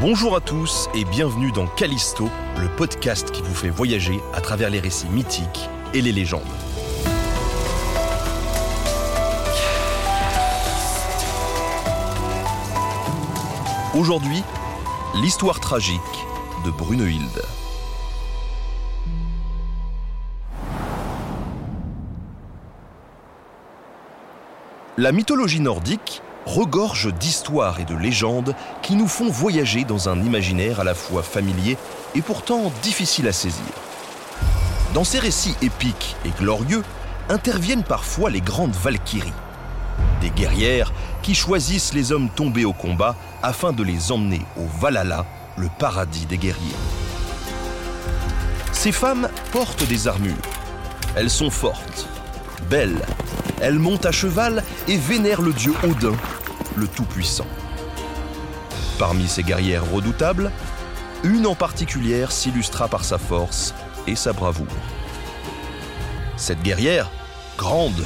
Bonjour à tous et bienvenue dans Callisto, le podcast qui vous fait voyager à travers les récits mythiques et les légendes. Aujourd'hui, l'histoire tragique de Brunehilde. La mythologie nordique regorge d'histoires et de légendes qui nous font voyager dans un imaginaire à la fois familier et pourtant difficile à saisir. Dans ces récits épiques et glorieux interviennent parfois les grandes Valkyries, des guerrières qui choisissent les hommes tombés au combat afin de les emmener au Valhalla, le paradis des guerriers. Ces femmes portent des armures. Elles sont fortes, belles, elles montent à cheval et vénèrent le dieu Odin, le Tout-Puissant. Parmi ces guerrières redoutables, une en particulier s'illustra par sa force et sa bravoure. Cette guerrière, grande,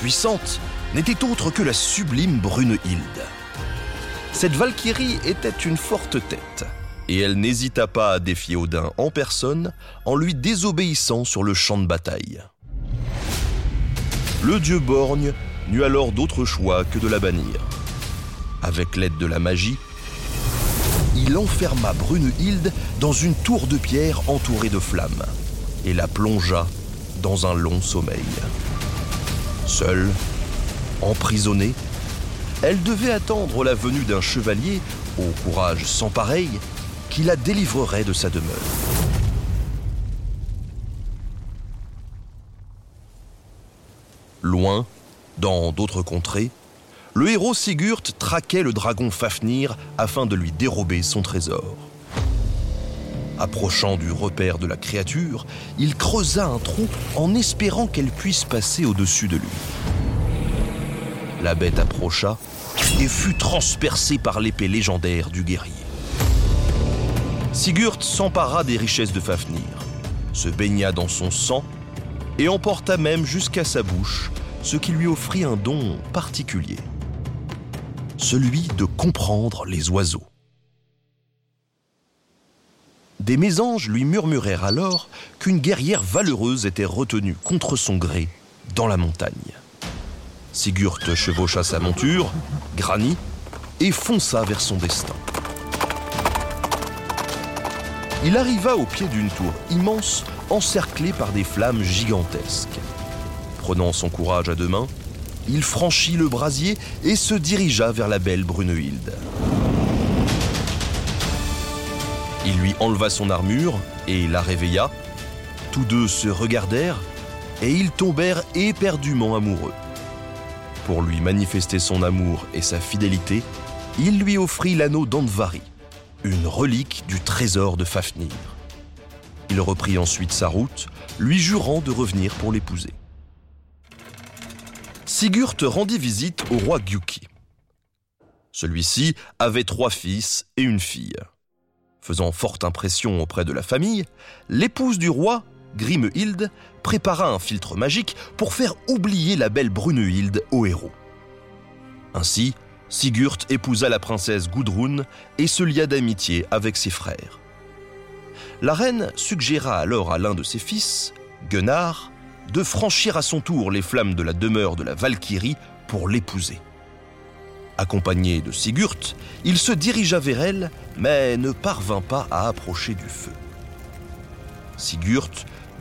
puissante, n'était autre que la sublime Brunehilde. Cette Valkyrie était une forte tête, et elle n'hésita pas à défier Odin en personne en lui désobéissant sur le champ de bataille. Le dieu borgne n'eut alors d'autre choix que de la bannir. Avec l'aide de la magie, il enferma Brunehilde dans une tour de pierre entourée de flammes et la plongea dans un long sommeil. Seule, emprisonnée, elle devait attendre la venue d'un chevalier au courage sans pareil qui la délivrerait de sa demeure. Loin, dans d'autres contrées, le héros Sigurd traquait le dragon Fafnir afin de lui dérober son trésor. Approchant du repère de la créature, il creusa un trou en espérant qu'elle puisse passer au-dessus de lui. La bête approcha et fut transpercée par l'épée légendaire du guerrier. Sigurd s'empara des richesses de Fafnir, se baigna dans son sang et emporta même jusqu'à sa bouche ce qui lui offrit un don particulier, celui de comprendre les oiseaux. Des mésanges lui murmurèrent alors qu'une guerrière valeureuse était retenue contre son gré dans la montagne. Sigurd chevaucha sa monture, Grani, et fonça vers son destin. Il arriva au pied d'une tour immense encerclée par des flammes gigantesques. Prenant son courage à deux mains, il franchit le brasier et se dirigea vers la belle Brunehilde. Il lui enleva son armure et la réveilla. Tous deux se regardèrent et ils tombèrent éperdument amoureux. Pour lui manifester son amour et sa fidélité, il lui offrit l'anneau d'Andvari, une relique du trésor de Fafnir. Il reprit ensuite sa route, lui jurant de revenir pour l'épouser. Sigurd rendit visite au roi Gyuki. Celui-ci avait trois fils et une fille. Faisant forte impression auprès de la famille, l'épouse du roi, Grimehilde, prépara un filtre magique pour faire oublier la belle Brunehilde au héros. Ainsi, Sigurd épousa la princesse Gudrun et se lia d'amitié avec ses frères. La reine suggéra alors à l'un de ses fils, Gunnar, de franchir à son tour les flammes de la demeure de la Valkyrie pour l'épouser. Accompagné de Sigurd, il se dirigea vers elle, mais ne parvint pas à approcher du feu. Sigurd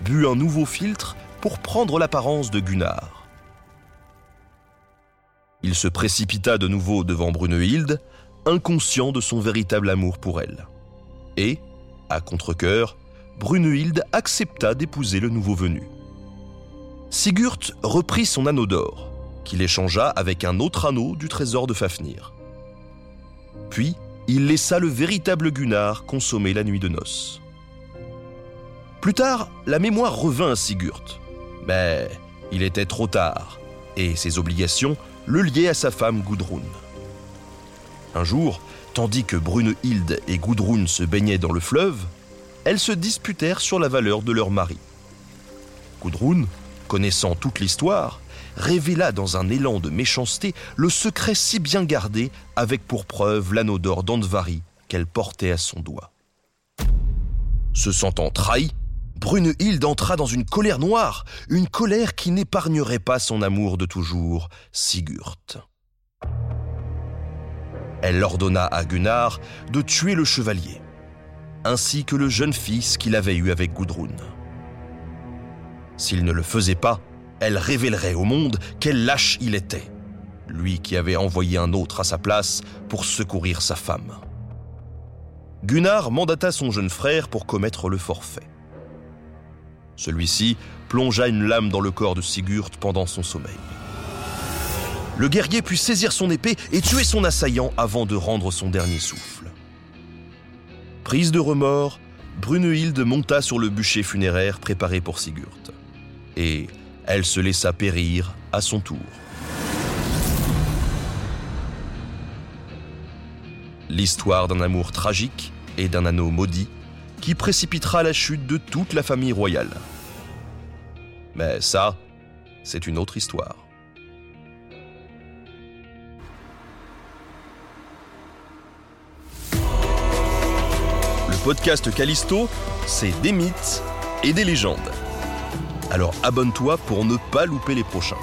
but un nouveau filtre pour prendre l'apparence de Gunnar. Il se précipita de nouveau devant Brunehilde, inconscient de son véritable amour pour elle. Et, à contre-coeur, Brunehilde accepta d'épouser le nouveau venu. Sigurd reprit son anneau d'or, qu'il échangea avec un autre anneau du trésor de Fafnir. Puis, il laissa le véritable Gunnar consommer la nuit de noces. Plus tard, la mémoire revint à Sigurd. Mais il était trop tard, et ses obligations le liaient à sa femme Gudrun. Un jour, tandis que Brunehilde et Gudrun se baignaient dans le fleuve, elles se disputèrent sur la valeur de leur mari. Gudrun, connaissant toute l'histoire, révéla dans un élan de méchanceté le secret si bien gardé avec pour preuve l'anneau d'or d'Andvari qu'elle portait à son doigt. Se sentant trahi, Brunehilde entra dans une colère noire, une colère qui n'épargnerait pas son amour de toujours, Sigurd. Elle ordonna à Gunnar de tuer le chevalier, ainsi que le jeune fils qu'il avait eu avec Gudrun. S'il ne le faisait pas, elle révélerait au monde quel lâche il était, lui qui avait envoyé un autre à sa place pour secourir sa femme. Gunnar mandata son jeune frère pour commettre le forfait. Celui-ci plongea une lame dans le corps de Sigurd pendant son sommeil. Le guerrier put saisir son épée et tuer son assaillant avant de rendre son dernier souffle. Prise de remords, Brunehilde monta sur le bûcher funéraire préparé pour Sigurd. Et elle se laissa périr à son tour. L'histoire d'un amour tragique et d'un anneau maudit qui précipitera la chute de toute la famille royale. Mais ça, c'est une autre histoire. Podcast Callisto, c'est des mythes et des légendes. Alors abonne-toi pour ne pas louper les prochains.